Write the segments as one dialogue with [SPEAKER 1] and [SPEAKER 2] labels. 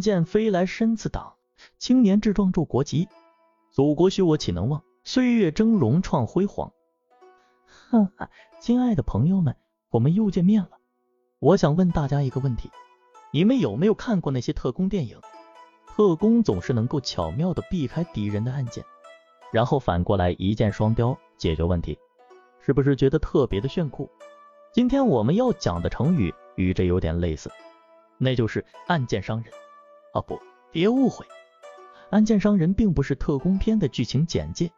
[SPEAKER 1] 剑飞来身自挡，青年志壮铸国旗。祖国需我岂能忘？岁月峥嵘创辉煌。哈哈，亲爱的朋友们，我们又见面了。我想问大家一个问题：你们有没有看过那些特工电影？特工总是能够巧妙的避开敌人的暗箭，然后反过来一箭双雕解决问题，是不是觉得特别的炫酷？今天我们要讲的成语与这有点类似，那就是暗箭伤人。啊不，别误会，暗箭伤人并不是特工片的剧情简介。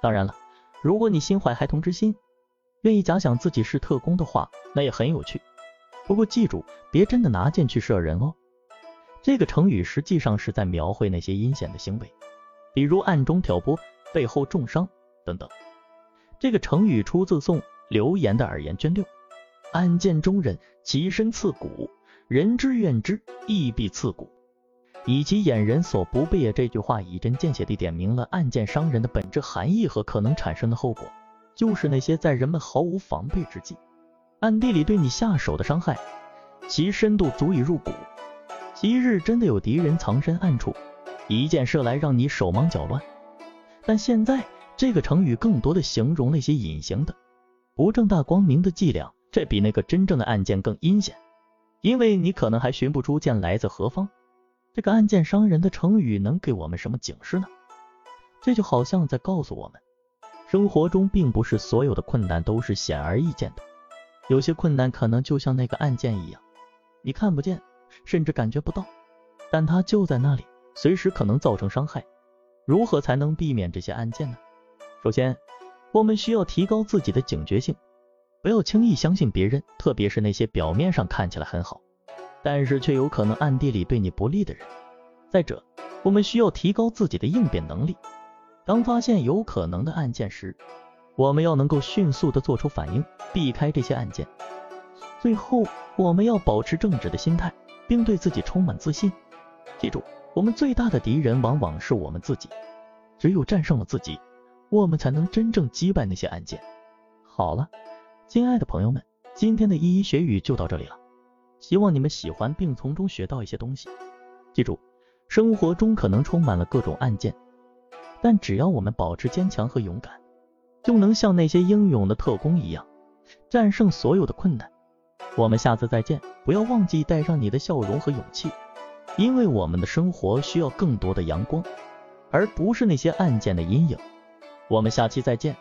[SPEAKER 1] 当然了，如果你心怀孩童之心，愿意假想自己是特工的话，那也很有趣。不过记住，别真的拿箭去射人哦。这个成语实际上是在描绘那些阴险的行为，比如暗中挑拨、背后重伤等等。这个成语出自宋刘岩的《耳言》卷六：“暗箭中人，其身刺骨，人之怨之，亦必刺骨。”以其掩人所不备。也这句话一针见血地点明了暗箭伤人的本质含义和可能产生的后果，就是那些在人们毫无防备之际，暗地里对你下手的伤害，其深度足以入骨。昔日真的有敌人藏身暗处，一箭射来让你手忙脚乱。但现在这个成语更多的形容那些隐形的、不正大光明的伎俩，这比那个真正的暗箭更阴险，因为你可能还寻不出箭来自何方。这个暗箭伤人的成语能给我们什么警示呢？这就好像在告诉我们，生活中并不是所有的困难都是显而易见的，有些困难可能就像那个暗箭一样，你看不见。甚至感觉不到，但它就在那里，随时可能造成伤害。如何才能避免这些案件呢？首先，我们需要提高自己的警觉性，不要轻易相信别人，特别是那些表面上看起来很好，但是却有可能暗地里对你不利的人。再者，我们需要提高自己的应变能力，当发现有可能的案件时，我们要能够迅速的做出反应，避开这些案件。最后，我们要保持正直的心态。并对自己充满自信。记住，我们最大的敌人往往是我们自己。只有战胜了自己，我们才能真正击败那些案件。好了，亲爱的朋友们，今天的一一学语就到这里了。希望你们喜欢并从中学到一些东西。记住，生活中可能充满了各种案件，但只要我们保持坚强和勇敢，就能像那些英勇的特工一样，战胜所有的困难。我们下次再见，不要忘记带上你的笑容和勇气，因为我们的生活需要更多的阳光，而不是那些案件的阴影。我们下期再见。